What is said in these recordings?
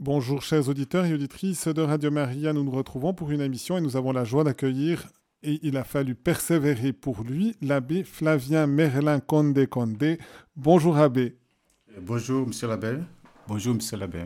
Bonjour chers auditeurs et auditrices de Radio Maria, nous nous retrouvons pour une émission et nous avons la joie d'accueillir, et il a fallu persévérer pour lui, l'abbé Flavien Merlin Condé Condé. Bonjour abbé. Bonjour monsieur l'abbé. Bonjour monsieur l'abbé.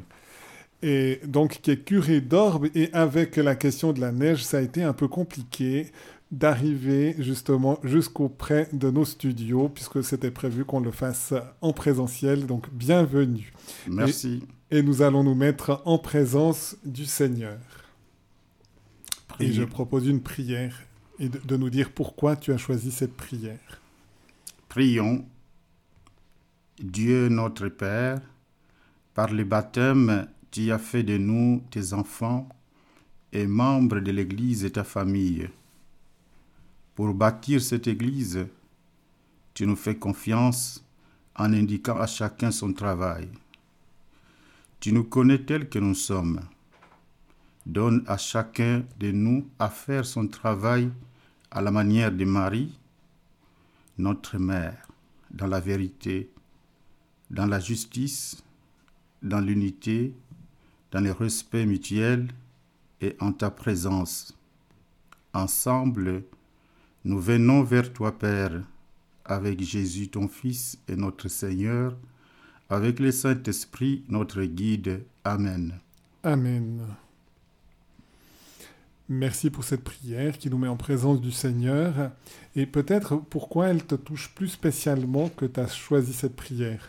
Et donc qui est curé d'Orbe et avec la question de la neige, ça a été un peu compliqué d'arriver justement jusqu'au près de nos studios puisque c'était prévu qu'on le fasse en présentiel. Donc bienvenue. Merci et nous allons nous mettre en présence du Seigneur. Et je propose une prière et de, nous dire pourquoi tu as choisi cette prière. Prions. Dieu notre Père, par le baptême, tu as fait de nous tes enfants et membres de l'Église et ta famille. Pour bâtir cette Église, tu nous fais confiance en indiquant à chacun son travail. Tu nous connais tels que nous sommes. Donne à chacun de nous à faire son travail à la manière de Marie, notre mère, dans la vérité, dans la justice, dans l'unité, dans le respect mutuel et en ta présence. Ensemble, nous venons vers toi, Père, avec Jésus ton Fils et notre Seigneur, avec le Saint-Esprit, notre guide. Amen. Amen. Merci pour cette prière qui nous met en présence du Seigneur. Et peut-être pourquoi elle te touche plus spécialement que tu as choisi cette prière?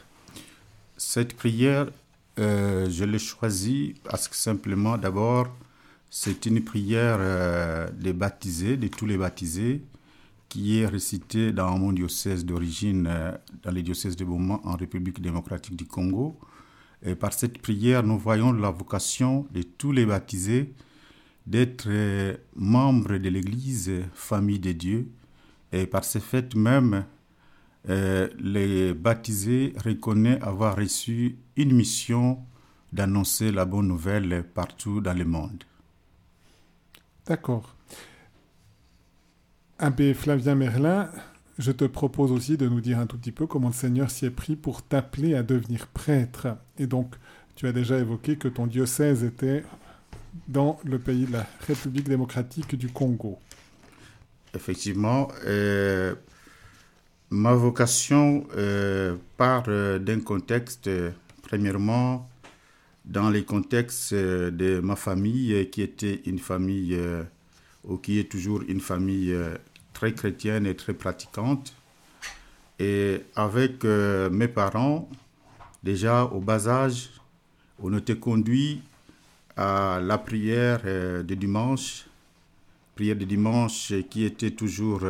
Cette prière, euh, je l'ai choisie parce que simplement, d'abord, c'est une prière euh, des baptisés, de tous les baptisés, qui est récité dans mon diocèse d'origine, euh, dans les diocèses de Beaumont en République démocratique du Congo. Et par cette prière, nous voyons la vocation de tous les baptisés d'être euh, membres de l'Église, famille de Dieu. Et par ce fait même, euh, les baptisés reconnaissent avoir reçu une mission d'annoncer la bonne nouvelle partout dans le monde. D'accord. Abbé Flavien Merlin, je te propose aussi de nous dire un tout petit peu comment le Seigneur s'y est pris pour t'appeler à devenir prêtre. Et donc, tu as déjà évoqué que ton diocèse était dans le pays de la République démocratique du Congo. Effectivement, euh, ma vocation euh, part euh, d'un contexte, premièrement, dans les contextes de ma famille, qui était une famille qui est toujours une famille euh, très chrétienne et très pratiquante. Et avec euh, mes parents, déjà au bas âge, on était conduit à la prière euh, de dimanche, prière de dimanche qui était toujours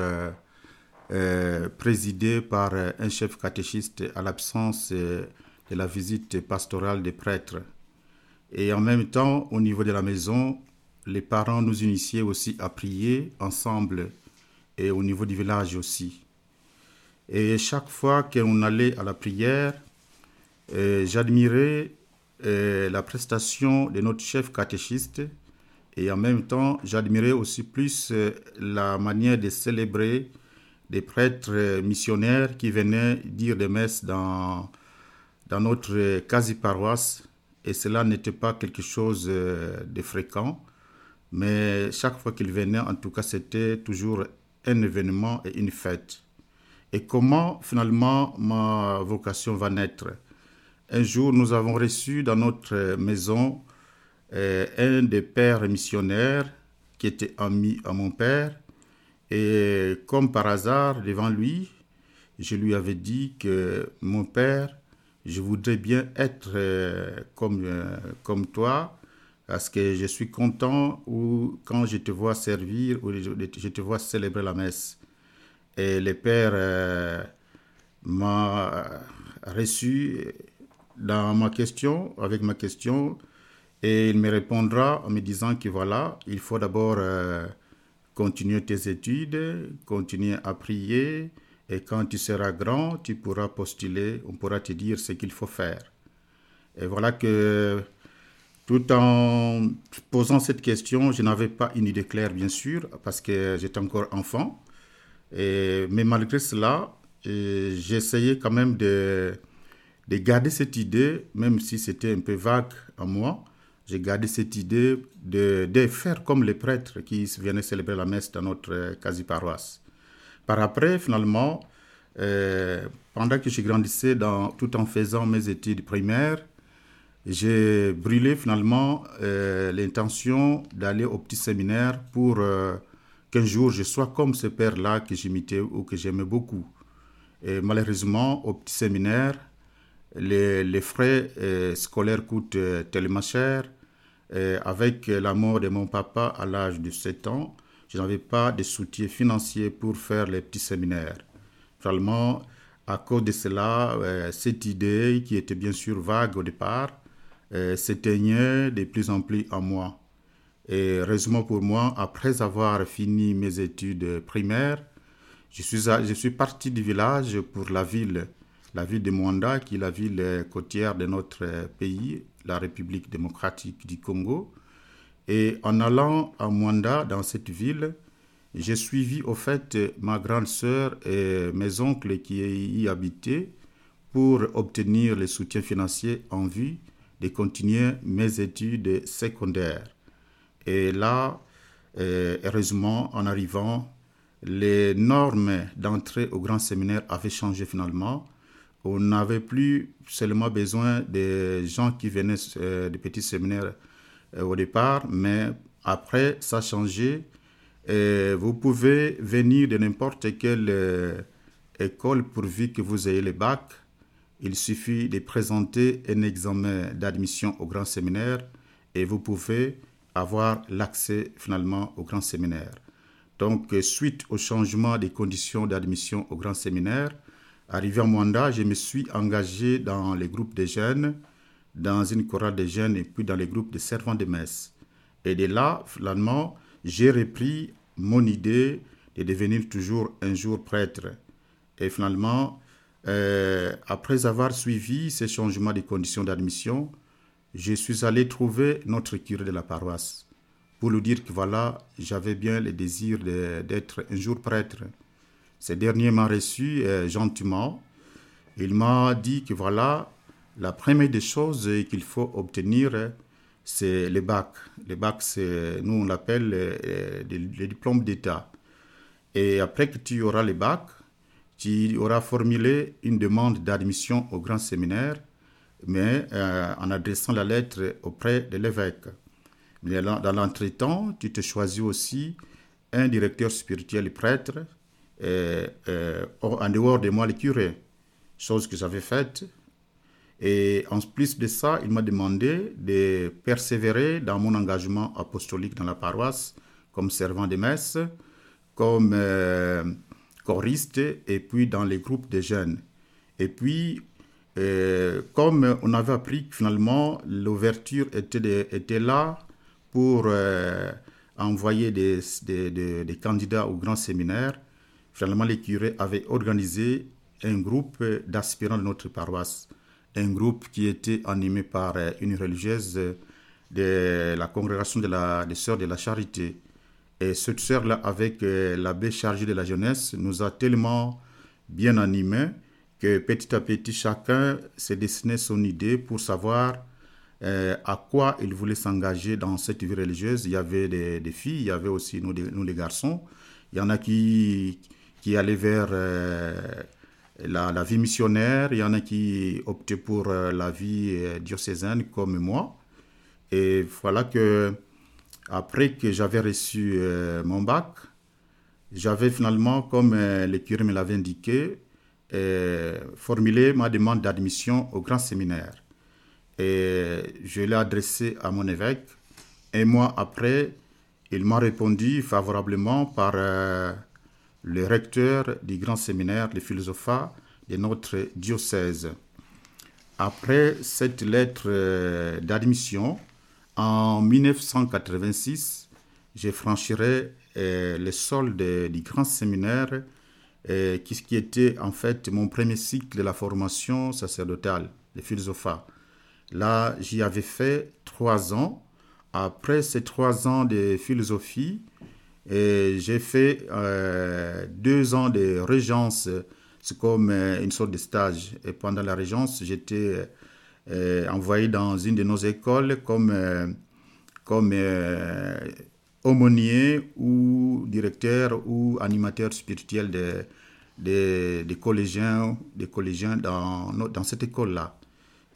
présidée par un chef catéchiste à l'absence de la visite pastorale des prêtres. Et en même temps, au niveau de la maison, les parents nous initiaient aussi à prier ensemble et au niveau du village aussi. Et chaque fois qu'on allait à la prière, euh, j'admirais euh, la prestation de notre chef catéchiste et en même temps, j'admirais aussi plus euh, la manière de célébrer des prêtres missionnaires qui venaient dire des messes dans, dans notre quasi-paroisse. Et cela n'était pas quelque chose de fréquent. Mais chaque fois qu'il venait, en tout cas, c'était toujours un événement et une fête. Et comment finalement ma vocation va naître? Un jour, nous avons reçu dans notre maison euh, un des pères missionnaires qui était ami à mon père. Et comme par hasard, devant lui, je lui avais dit que mon père, je voudrais bien être euh, comme, euh, comme toi, parce que je suis content ou quand je te vois servir ou je te vois célébrer la messe. Et le Père euh, m'a reçu dans ma question, avec ma question, et il me répondra en me disant que voilà, il faut d'abord euh, continuer tes études, continuer à prier, et quand tu seras grand, tu pourras postuler, on pourra te dire ce qu'il faut faire. Et voilà que tout en posant cette question, je n'avais pas une idée claire, bien sûr, parce que j'étais encore enfant. Mais malgré cela, j'essayais quand même de, de garder cette idée, même si c'était un peu vague à moi, j'ai gardé cette idée de, de, faire comme les prêtres qui venaient célébrer la messe dans notre quasi-paroisse. Par après, finalement, euh, pendant que je grandissais dans, tout en faisant mes études primaires, j'ai brûlé finalement euh, l'intention d'aller au petit séminaire pour euh, qu'un jour je sois comme ce père-là que j'imitais ou que j'aimais beaucoup. Malheureusement, au petit séminaire, les, frais scolaires coûtent tellement cher. avec la mort de mon papa à l'âge de 7 ans, je n'avais pas de soutien financier pour faire les petits séminaires. Finalement, à cause de cela, euh, cette idée, qui était bien sûr vague au départ, euh, s'éteignait de plus en plus en moi. Et heureusement pour moi, après avoir fini mes études primaires, je suis, je suis parti du village pour la ville, la ville de Mwanda, qui est la ville côtière de notre pays, la République démocratique du Congo. Et en allant à Mwanda, dans cette ville, j'ai suivi au fait ma grande sœur et mes oncles qui y habitaient pour obtenir le soutien financier en vue de continuer mes études secondaires. Et là, euh, heureusement, en arrivant, les normes d'entrée au grand séminaire avaient changé finalement. On n'avait plus seulement besoin des gens qui venaient euh, des petits séminaires euh, au départ, mais après, ça a changé. Vous pouvez venir de n'importe quelle euh, école pourvu que vous ayez le bac. Il suffit de présenter un examen d'admission au grand séminaire et vous pouvez avoir l'accès finalement au grand séminaire. Donc, suite au changement des conditions d'admission au grand séminaire, arrivé à Mwanda, je me suis engagé dans les groupes de jeunes dans une chorale de jeunes et puis dans les groupes de servants de messe. Et de là, finalement, j'ai repris mon idée de devenir toujours un jour prêtre. Et finalement, euh, après avoir suivi ces changements de conditions d'admission, je suis allé trouver notre curé de la paroisse pour lui dire que voilà, j'avais bien le désir d'être un jour prêtre. Ce dernier m'a reçu euh, gentiment. Il m'a dit que voilà, la première des choses qu'il faut obtenir, c'est le bac. Le bac, nous on l'appelle euh, le, diplôme d'État. Et après que tu auras le bac, tu auras formulé une demande d'admission au grand séminaire, mais euh, en adressant la lettre auprès de l'évêque. Mais dans l'entretemps, tu te choisis aussi un directeur spirituel prêtre, euh, en dehors de moi le curé, chose que j'avais faite et en plus de ça, il m'a demandé de persévérer dans mon engagement apostolique dans la paroisse comme servant de messe, comme euh, choriste et puis dans les groupes de jeunes. Et puis, euh, comme on avait appris que finalement l'ouverture était, était là pour euh, envoyer des, des, candidats au grand séminaire, finalement les curés avaient organisé un groupe d'aspirants de notre paroisse un groupe qui était animé par une religieuse de la congrégation de des Sœurs de la Charité. Et cette sœur-là, avec euh, l'abbé chargé de la jeunesse, nous a tellement bien animés que petit à petit, chacun s'est dessiné son idée pour savoir euh, à quoi il voulait s'engager dans cette vie religieuse. Il y avait des, filles, il y avait aussi nous, nous, les garçons. Il y en a qui, qui allaient vers la, vie missionnaire, il y en a qui optaient pour euh, la vie euh, diocésaine comme moi. Et voilà que, après que j'avais reçu euh, mon bac, j'avais finalement, comme le curé me l'avait indiqué, formulé ma demande d'admission au grand séminaire. Et je l'ai adressé à mon évêque. Un mois après, il m'a répondu favorablement par le recteur du grand séminaire de philosophie de notre diocèse. Après cette lettre euh, d'admission, en 1986, je franchirai euh, le sol du grand séminaire euh, qui, était en fait mon premier cycle de la formation sacerdotale de philosophie. Là, j'y avais fait trois ans. Après ces trois ans de philosophie, et j'ai fait euh, deux ans de régence, c'est comme euh, une sorte de stage. Et pendant la régence, j'étais envoyé dans une de nos écoles comme, comme aumônier ou directeur ou animateur spirituel des, des, collégiens, des collégiens dans, dans cette école-là.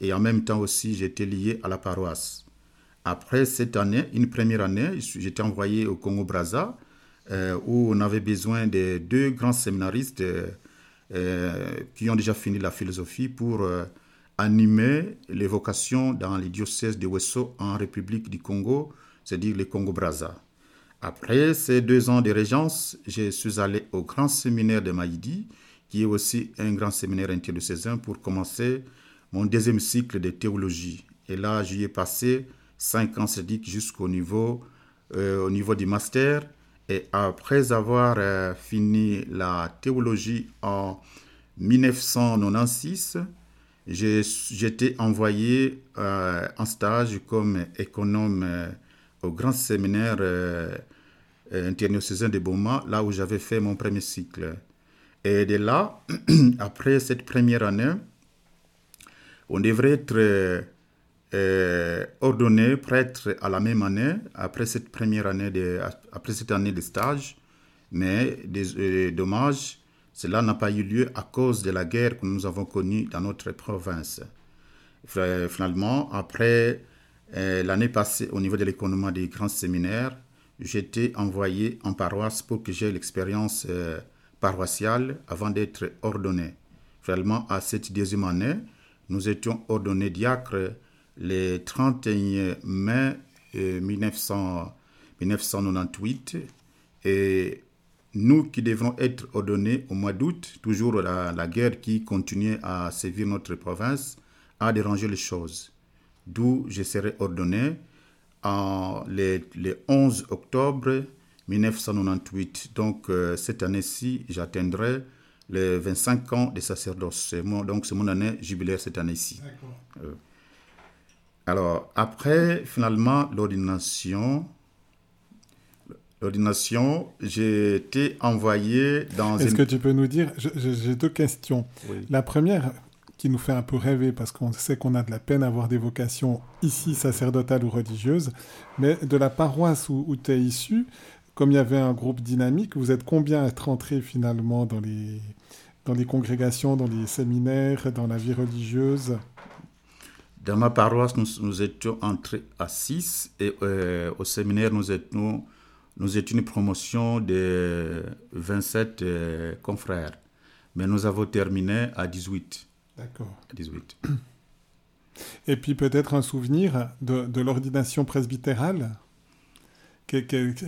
Et en même temps aussi, j'étais lié à la paroisse. Après cette année, une première année, j'étais envoyé au Congo-Braza, euh, où on avait besoin de deux grands séminaristes euh, qui ont déjà fini la philosophie pour animer les vocations dans les diocèses de Wesso en République du Congo, c'est-à-dire le Congo-Braza. Après ces deux ans de régence, je suis allé au grand séminaire de Maïdi, qui est aussi un grand séminaire interdiocésain, pour commencer mon deuxième cycle de théologie. Et là, j'y ai passé cinq ans sadiques jusqu'au niveau, euh, au niveau du master. Et après avoir euh, fini la théologie en 1996, j'étais envoyé euh, en stage comme économe au grand séminaire euh, international de Boma, là où j'avais fait mon premier cycle. Et de là, après cette première année, on devrait être euh, ordonné prêtre à la même année, après cette première année de, après cette année de stage, mais des, euh, dommages, cela n'a pas eu lieu à cause de la guerre que nous avons connue dans notre province. Finalement, après euh, l'année passée, au niveau de l'économie des grands séminaires, j'étais envoyé en paroisse pour que j'ai l'expérience euh, paroissiale avant d'être ordonné. Finalement, à cette deuxième année, nous étions ordonnés diacres le 31 mai 1998 euh, et nous qui devrons être ordonnés au mois d'août, toujours la, la, guerre qui continuait à sévir notre province, a dérangé les choses d'où je serai ordonné en le, 11 octobre 1998. Donc euh, cette année-ci, j'atteindrai les 25 ans de sacerdoce. donc c'est mon année jubilaire cette année-ci. Euh, alors après, finalement, l'ordination, l'ordination, j'ai été envoyé dans... Est-ce que tu peux nous dire, j'ai deux questions. La première, qui nous fait un peu rêver parce qu'on sait qu'on a de la peine à avoir des vocations ici sacerdotales ou religieuses, mais de la paroisse où, tu es issu, comme il y avait un groupe dynamique, vous êtes combien à être entrés finalement dans les, dans les congrégations, dans les séminaires, dans la vie religieuse? Dans ma paroisse, nous, étions entrés à 6 et euh, au séminaire, nous étions, nous étions une promotion de 27 euh, confrères, mais nous avons terminé à 18. D'accord. 18. Et puis peut-être un souvenir de, l'ordination presbytérale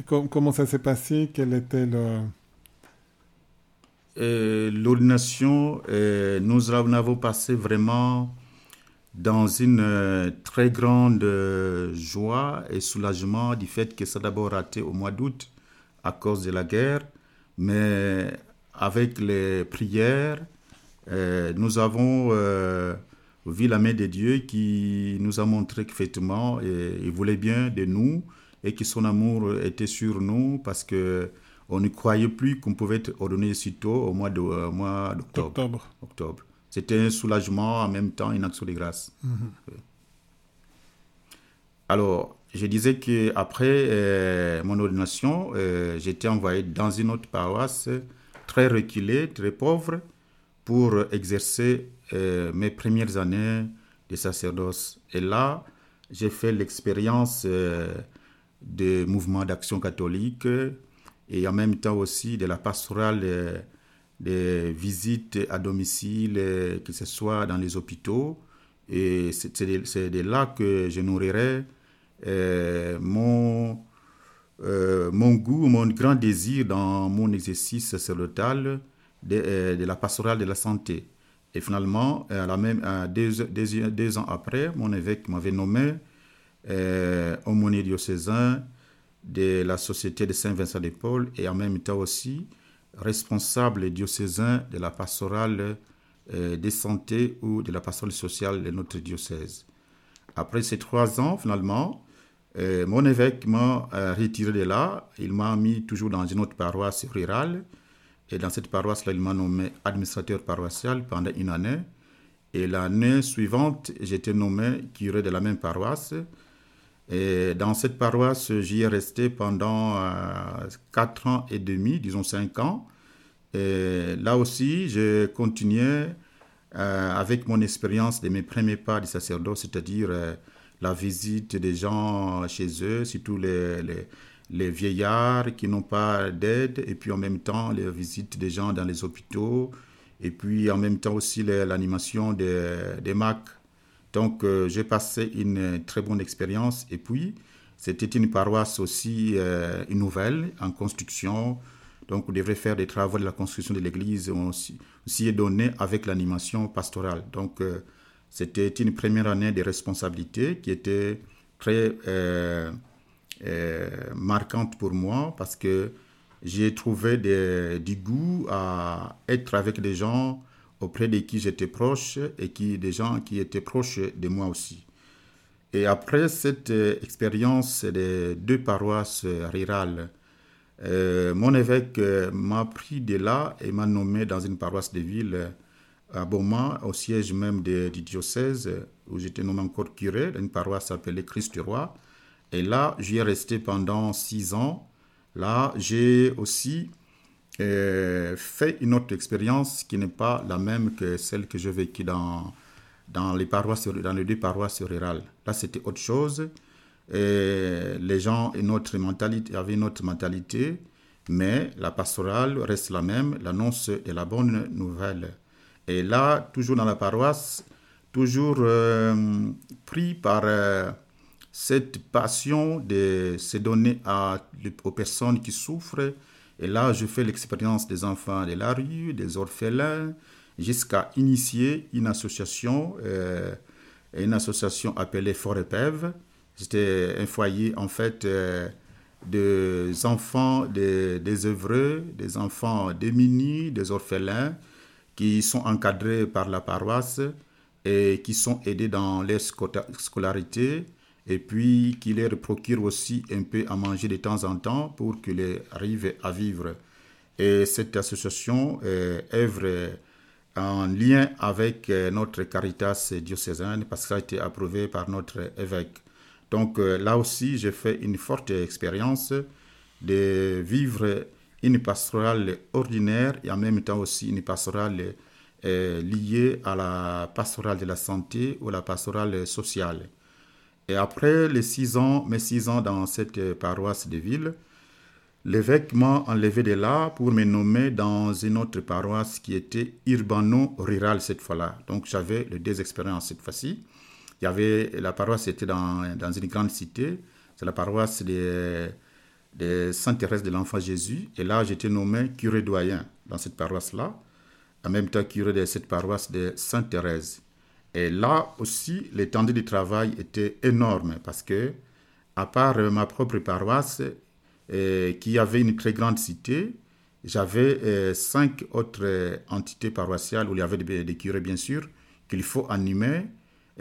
Comment ça s'est passé? Quel était le... L'ordination, nous en avons passé vraiment dans une euh, très grande euh, joie et soulagement du fait que ça a d'abord raté au mois d'août à cause de la guerre, mais avec les prières, euh, nous avons euh, vu la main de Dieu qui nous a montré qu'effectivement, il voulait bien de nous et que son amour était sur nous parce que on ne croyait plus qu'on pouvait être ordonné si tôt au mois d'octobre. Octobre. C'était un soulagement, en même temps une action de grâce. Mhm. Alors, je disais qu'après mon ordination, j'étais envoyé dans une autre paroisse très reculée, très pauvre, pour exercer euh, mes premières années de sacerdoce. Et là, j'ai fait l'expérience euh, des mouvements d'action catholique et en même temps aussi de la pastorale euh, des visites à domicile, que ce soit dans les hôpitaux. Et c'est de, là que je nourrirai mon, mon goût, mon grand désir dans mon exercice sacerdotal euh, de, la pastorale de la santé. Et finalement, à la même, deux, ans après, mon évêque m'avait nommé euh, aumônier diocésain de la Société de Saint-Vincent de Paul et en même temps aussi responsable diocésain de la pastorale euh, de santé ou de la pastorale sociale de notre diocèse. Après ces trois ans, finalement, euh, mon évêque m'a retiré de là. Il m'a mis toujours dans une autre paroisse rurale et dans cette paroisse-là, il m'a nommé administrateur paroissial pendant une année. Et l'année suivante, j'étais nommé curé de la même paroisse. Dans cette paroisse, j'y ai resté pendant euh, quatre ans et demi, disons cinq ans. Là aussi, j'ai continué euh, avec mon expérience de mes premiers pas de sacerdoce, c'est-à-dire euh, la visite des gens chez eux, surtout les, les, les vieillards qui n'ont pas d'aide, et puis en même temps les visites des gens dans les hôpitaux, et puis en même temps aussi l'animation des, des MAC. Donc euh, j'ai passé une très bonne expérience, et puis c'était une paroisse aussi euh, nouvelle en construction, donc on devrait faire des travaux de la construction de l'église, on aussi est donné avec l'animation pastorale. Donc euh, c'était une première année de responsabilité qui était très euh, euh, marquante pour moi parce que j'ai trouvé du goût à être avec des gens auprès de qui j'étais proche et qui, des gens qui étaient proches de moi aussi. Et après cette expérience des deux paroisses rurales, mon évêque m'a pris de là et m'a nommé dans une paroisse de ville à Beaumont, au siège même du diocèse, où j'étais nommé encore curé, d'une paroisse appelée Christ du Roi. Et là, j'y ai resté pendant six ans. Là, j'ai aussi euh, fait une autre expérience qui n'est pas la même que celle que j'ai vécue dans, dans, les paroisses, dans les deux paroisses rurales. Là, c'était autre chose. Les gens avaient une autre mentalité, mais la pastorale reste la même, l'annonce de la bonne nouvelle. Et là, toujours dans la paroisse, toujours euh, pris par euh, cette passion de se donner aux personnes qui souffrent. Et là, je fais l'expérience des enfants de la rue, des orphelins, jusqu'à initier une association, euh, une association appelée Forepève. C'était un foyer, en fait, des enfants des, des des enfants démunis, des orphelins, qui sont encadrés par la paroisse et qui sont aidés dans leur scolarité et puis qui leur procurent aussi un peu à manger de temps en temps pour qu'ils arrivent à vivre. Et cette association euh, œuvre en lien avec euh, notre Caritas diocésaine parce que ça a été approuvé par notre évêque. Donc euh, là aussi, j'ai fait une forte expérience de vivre une pastorale ordinaire et en même temps aussi une pastorale liée à la pastorale de la santé ou la pastorale sociale. Et après mes six ans dans cette paroisse de ville, l'évêque m'a enlevé de là pour me nommer dans une autre paroisse qui était urbano-rurale cette fois-là. Donc j'avais les deux expériences cette fois-ci. Il la paroisse était dans, dans une grande cité, c'est la paroisse de de Sainte-Thérèse de l'Enfant Jésus. Et là, j'étais nommé curé doyen dans cette paroisse-là, en même temps curé de cette paroisse de Sainte-Thérèse. Et là aussi, l'étendue du travail était énorme parce que, à part ma propre paroisse, euh, qui avait une très grande cité, j'avais euh, cinq autres entités paroissiales où il y avait des, curés, bien sûr, qu'il faut animer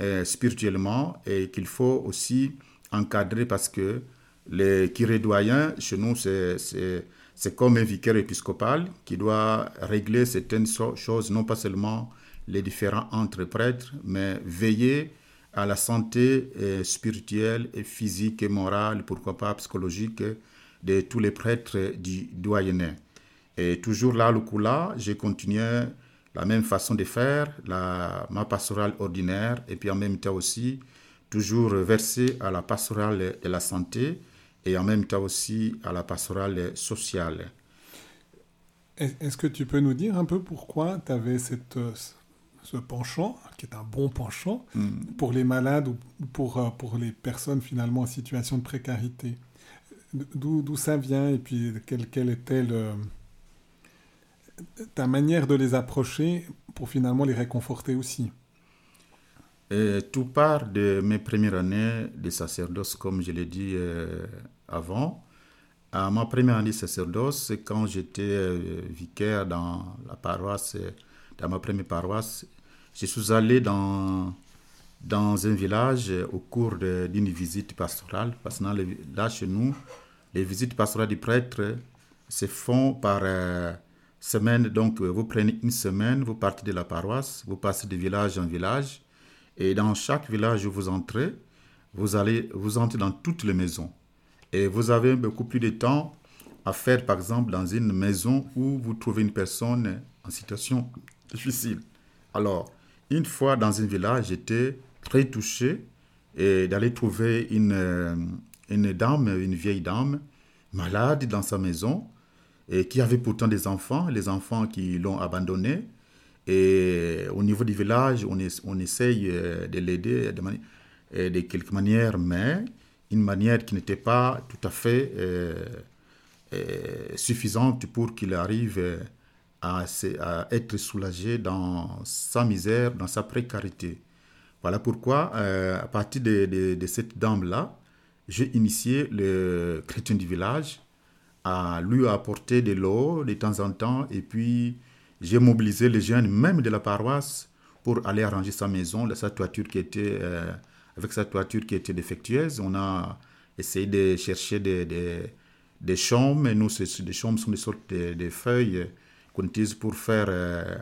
euh, spirituellement et qu'il faut aussi encadrer parce que les curés doyens, chez nous, c'est comme un vicaire épiscopal qui doit régler certaines choses, non pas seulement les différents entre prêtres, mais veiller à la santé euh, spirituelle et physique et morale, pourquoi pas psychologique, de tous les prêtres du doyenné. Et toujours là, le coup là, j'ai continué la même façon de faire, la, ma pastorale ordinaire, et puis en même temps aussi, toujours versé à la pastorale de la santé, et en même temps aussi à la pastorale sociale. Est-ce que tu peux nous dire un peu pourquoi tu avais cette, euh, ce penchant, qui est un bon penchant, hmm. pour les malades ou pour, euh, pour les personnes finalement en situation de précarité D'où ça vient et puis quelle, quelle était le, ta manière de les approcher pour finalement les réconforter aussi? Et tout part de mes premières années de sacerdoce, comme je l'ai dit euh, avant. À ma première année de sacerdoce, quand j'étais euh, vicaire dans la paroisse, dans ma première paroisse, je suis allé dans, dans un village au cours d'une visite pastorale. Parce que là, chez nous, les visites pastorales du prêtre se font par, euh, semaine, donc vous prenez une semaine, vous partez de la paroisse, vous passez de village en village, et dans chaque village où vous entrez, vous allez vous entrez dans toutes les maisons. Et vous avez beaucoup plus de temps à faire, par exemple, dans une maison où vous trouvez une personne en situation difficile. Alors, une fois dans un village, j'étais très touché d'aller trouver une, euh, une dame, une vieille dame, malade dans sa maison, et qui avait pourtant des enfants, les enfants qui l'ont abandonnée. Et au niveau du village, on, on essaye euh, de l'aider de, euh, de, quelque manière, mais une manière qui n'était pas tout à fait suffisante pour qu'il arrive à, être soulagé dans sa misère, dans sa précarité. Voilà pourquoi, à partir de, cette dame-là, j'ai initié le chrétien du village à lui apporter de l'eau de temps en temps et puis j'ai mobilisé les jeunes même de la paroisse pour aller arranger sa maison, sa toiture qui était euh, avec sa toiture qui était défectueuse. On a essayé de chercher des, des, des et nous, des chambres sont des sortes de, feuilles utilise pour faire euh,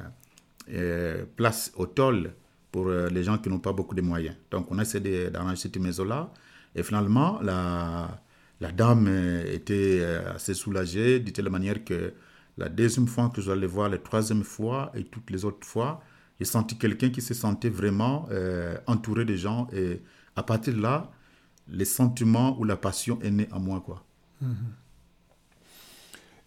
euh, place au tôle pour les gens qui n'ont pas beaucoup de moyens. Donc on a essayé d'arranger cette maison-là. Et finalement, la, la dame était euh, assez soulagée, de telle manière que la deuxième fois que je l'allais voir, la troisième fois et toutes les autres fois, j'ai senti quelqu'un qui se sentait vraiment euh, entouré de gens. Et à partir de là, les sentiments ou la passion est née à moi. Quoi. Mhm.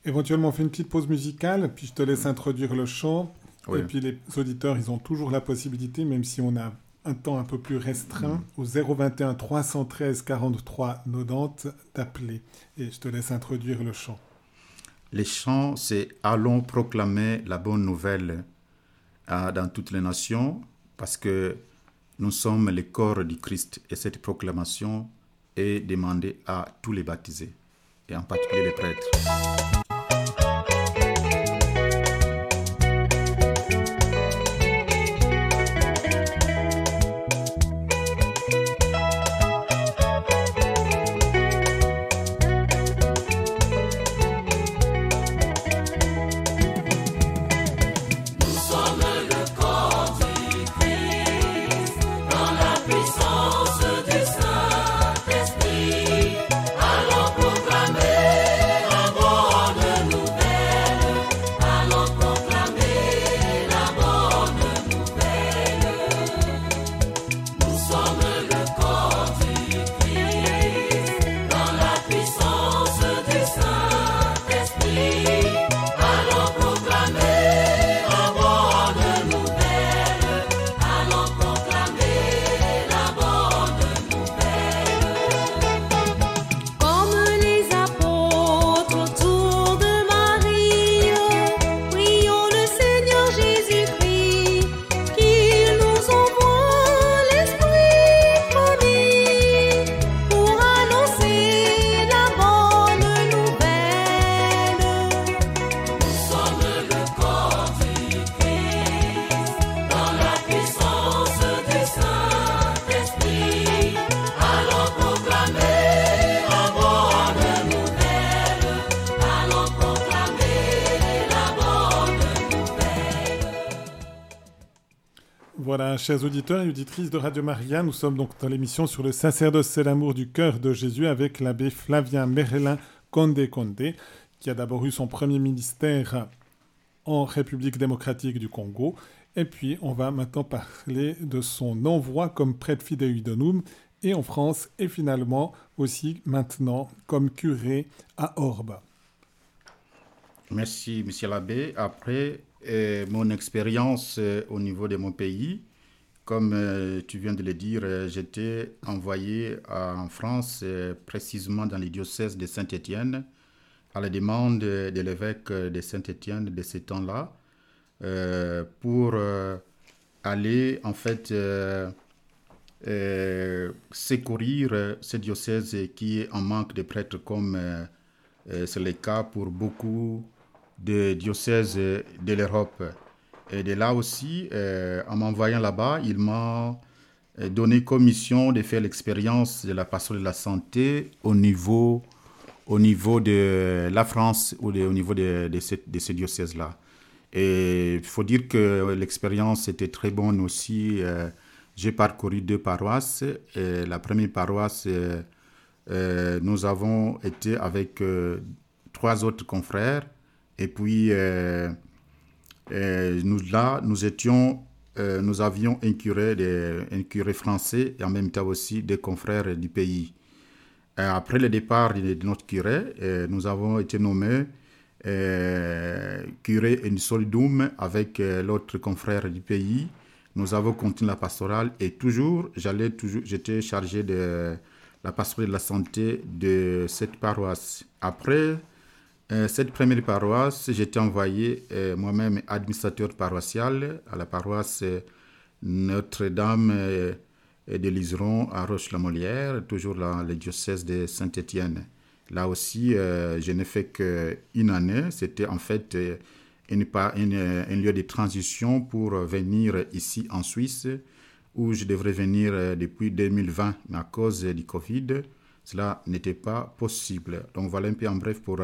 Éventuellement, on fait une petite pause musicale, puis je te laisse introduire le chant. Et puis les auditeurs, ils ont toujours la possibilité, même si on a un temps un peu plus restreint, mm. au 021 313 43 90, d'appeler. Et je te laisse introduire le chant. Les chants, c'est Allons proclamer la bonne nouvelle dans toutes les nations, parce que nous sommes le corps du Christ et cette proclamation est demandée à tous les baptisés, et en particulier les prêtres. Chers auditeurs et auditrices de Radio Maria. Nous sommes donc dans l'émission sur le sacerdoce et l'amour du cœur de Jésus avec l'abbé Flavien Merlin Condé Condé, qui a d'abord eu son premier ministère en République démocratique du Congo. Et puis, on va maintenant parler de son envoi comme prêtre Donum et en France, et finalement aussi maintenant comme curé à Orbe. Merci, monsieur l'abbé. Après mon expérience euh, au niveau de mon pays, comme euh, tu viens de le dire, euh, j'étais envoyé en France, précisément dans les diocèses de Saint-Étienne, à la demande de l'évêque de Saint-Étienne de ces temps-là, pour aller en fait secourir ce diocèse qui est en manque de prêtres, comme c'est le cas pour beaucoup de diocèses de l'Europe. Et de là aussi, euh, en m'envoyant là-bas, il m'a euh, donné comme mission de faire l'expérience de la passion de la santé au niveau, au niveau de la France ou au niveau de, de, ces, diocèses-là. Et il faut dire que l'expérience était très bonne aussi. Euh, j'ai parcouru deux paroisses. La première paroisse, nous avons été avec trois autres confrères. Et puis, nous, là, nous étions, nous avions un curé, un curé français et en même temps aussi des confrères du pays. Euh, après le départ de, notre curé, euh, nous avons été nommés euh, curé in solidum avec l'autre confrère du pays. Nous avons continué la pastorale et toujours, j'allais toujours, j'étais chargé de la pastorale de la santé de cette paroisse. Après cette première paroisse, j'étais envoyé moi-même administrateur paroissial à la paroisse Notre-Dame de Liseron à Roche-la-Molière, toujours dans le diocèse de Saint-Étienne. Là aussi, euh, je n'ai fait qu'une année. C'était en fait euh, un lieu de transition pour venir ici en Suisse, où je devrais venir euh, depuis 2020, mais à cause du Covid, cela n'était pas possible. Donc voilà un peu en bref pour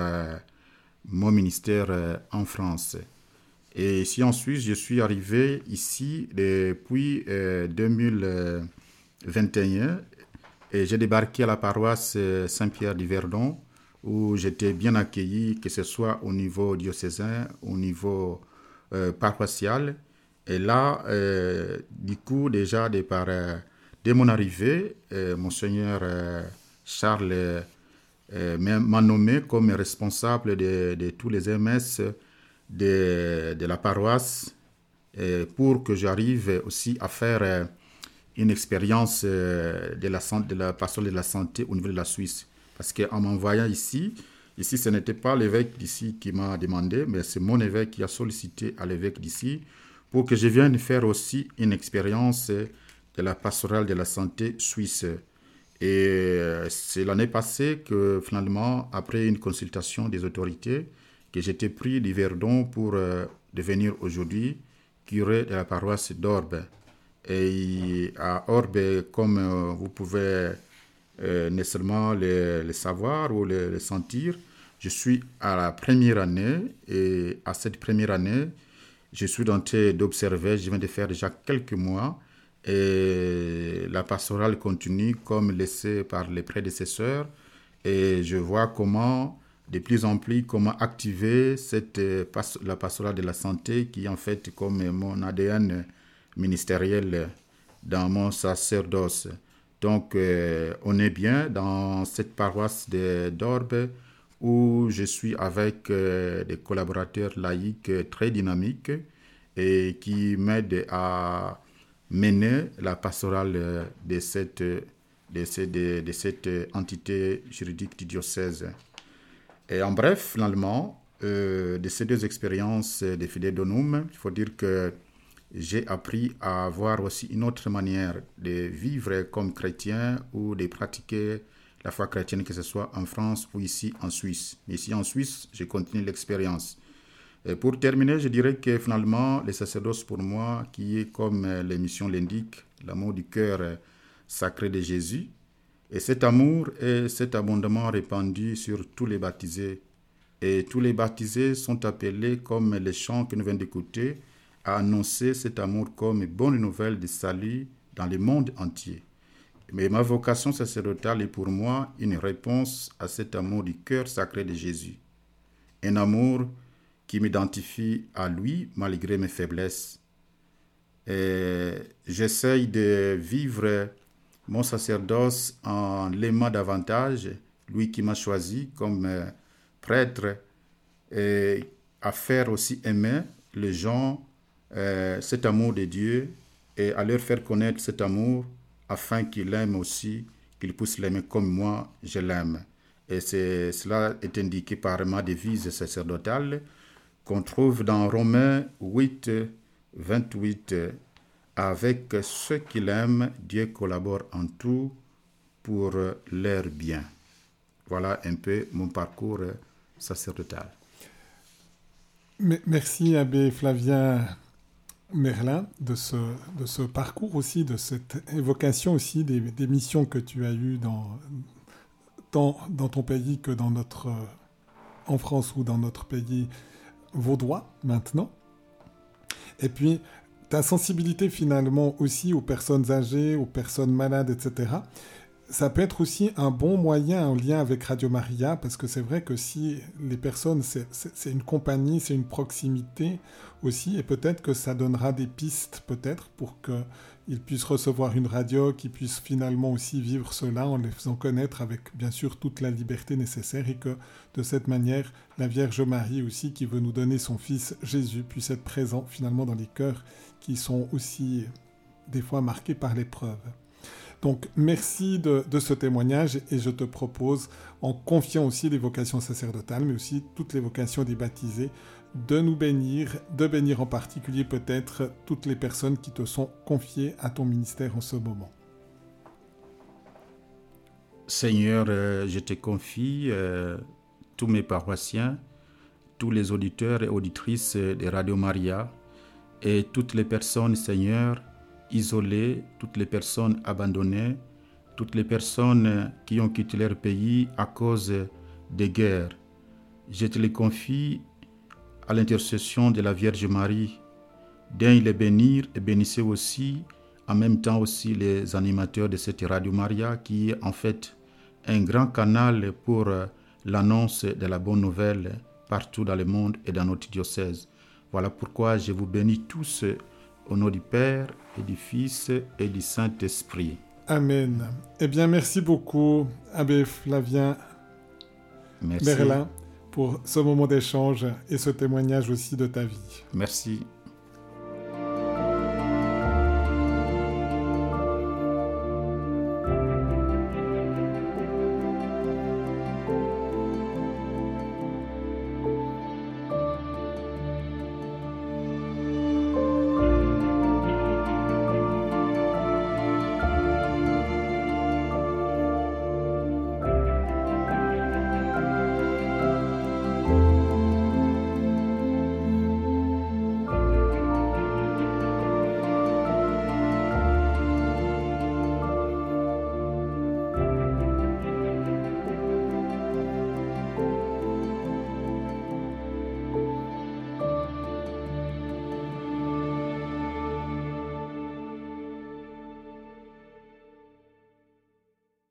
mon ministère en France. Et ici en Suisse, je suis arrivé ici depuis 2000. 21 et j'ai débarqué à la paroisse euh, Saint-Pierre du Verdon où j'étais bien accueilli, que ce soit au niveau diocésain, au niveau euh, paroissial. Et là, euh, du coup, déjà, dès, dès mon arrivée, Monseigneur Charles m'a nommé comme responsable de, tous les MS de, la paroisse pour que j'arrive aussi à faire une expérience euh, de la, de la de la santé au niveau de la Suisse. Parce qu'en m'envoyant ici, ici ce n'était pas l'évêque d'ici qui m'a demandé, mais c'est mon évêque qui a sollicité à l'évêque d'ici pour que je vienne faire aussi une expérience de la pastorale de la santé suisse. Et euh, c'est l'année passée que finalement, après une consultation des autorités, que j'étais pris du Verdon pour euh, devenir aujourd'hui curé de la paroisse d'Orbe. Et à Orbe, comme euh, vous pouvez euh, nécessairement le, savoir ou le, sentir, je suis à la première année et à cette première année, je suis en train d'observer, je viens de faire déjà quelques mois et la pastorale continue comme laissée par les prédécesseurs et je vois comment de plus en plus comment activer cette, euh, la pastorale de la santé qui est en fait comme mon ADN ministériel dans mon sacerdoce. Donc, euh, on est bien dans cette paroisse d'Orbe où je suis avec euh, des collaborateurs laïcs très dynamiques et qui m'aident à mener la pastorale de cette, de, cette, de, cette entité juridique du diocèse. Et en bref, finalement, euh, de ces deux expériences de Fidé Donum, il faut dire que j'ai appris à avoir aussi une autre manière de vivre comme chrétien ou de pratiquer la foi chrétienne, que ce soit en France ou ici en Suisse. ici en Suisse, j'ai continué l'expérience. Et pour terminer, je dirais que finalement, le sacerdoce pour moi, qui est comme l'émission l'indique, l'amour du cœur sacré de Jésus, et cet amour est abondamment répandu sur tous les baptisés. Et tous les baptisés sont appelés, comme les chants que nous venons d'écouter, à annoncer cet amour comme une bonne nouvelle de salut dans le monde entier. Mais ma vocation sacerdotale est pour moi une réponse à cet amour du cœur sacré de Jésus. Un amour qui m'identifie à lui malgré mes faiblesses. J'essaye de vivre mon sacerdoce en l'aimant davantage, lui qui m'a choisi comme euh, prêtre, et à faire aussi aimer les gens euh, cet amour de Dieu et à leur faire connaître cet amour afin qu'ils l'aiment aussi, qu'ils puissent l'aimer comme moi, je l'aime. Et cela est indiqué par ma devise sacerdotale qu'on trouve dans Romains 8, 28. Avec ceux qui l'aiment, Dieu collabore en tout pour leur bien. Voilà un peu mon parcours sacerdotal. Merci, Abbé Flavien Merlin, de ce, parcours aussi, de cette évocation aussi des, missions que tu as eues tant dans ton pays que dans notre, en France ou dans notre pays vaudois maintenant. Et puis, ta sensibilité finalement aussi aux personnes âgées, aux personnes malades, etc ça peut être aussi un bon moyen en lien avec Radio Maria, parce que c'est vrai que si les personnes, c'est une compagnie, c'est une proximité aussi, et peut-être que ça donnera des pistes, peut-être, pour qu'ils puissent recevoir une radio, qu'ils puissent finalement aussi vivre cela en les faisant connaître avec, bien sûr, toute la liberté nécessaire, et que de cette manière, la Vierge Marie aussi, qui veut nous donner son Fils Jésus, puisse être présent finalement dans les cœurs qui sont aussi des fois marqués par l'épreuve. Donc merci de, ce témoignage et je te propose, en confiant aussi les vocations sacerdotales, mais aussi toutes les vocations des baptisés, de nous bénir, de bénir en particulier peut-être toutes les personnes qui te sont confiées à ton ministère en ce moment. Seigneur, euh, je te confie euh, tous mes paroissiens, tous les auditeurs et auditrices de Radio Maria et toutes les personnes, Seigneur, isolés, toutes les personnes abandonnées, toutes les personnes qui ont quitté leur pays à cause des guerres. Je te les confie à l'intercession de la Vierge Marie. Daigne les bénir et bénissez aussi en même temps aussi les animateurs de cette Radio Maria qui est en fait un grand canal pour l'annonce de la bonne nouvelle partout dans le monde et dans notre diocèse. Voilà pourquoi je vous bénis tous au nom du Père et du Fils et du Saint-Esprit. Amen. Eh bien, merci beaucoup, Abbé Flavien Merlin, pour ce moment d'échange et ce témoignage aussi de ta vie. Merci.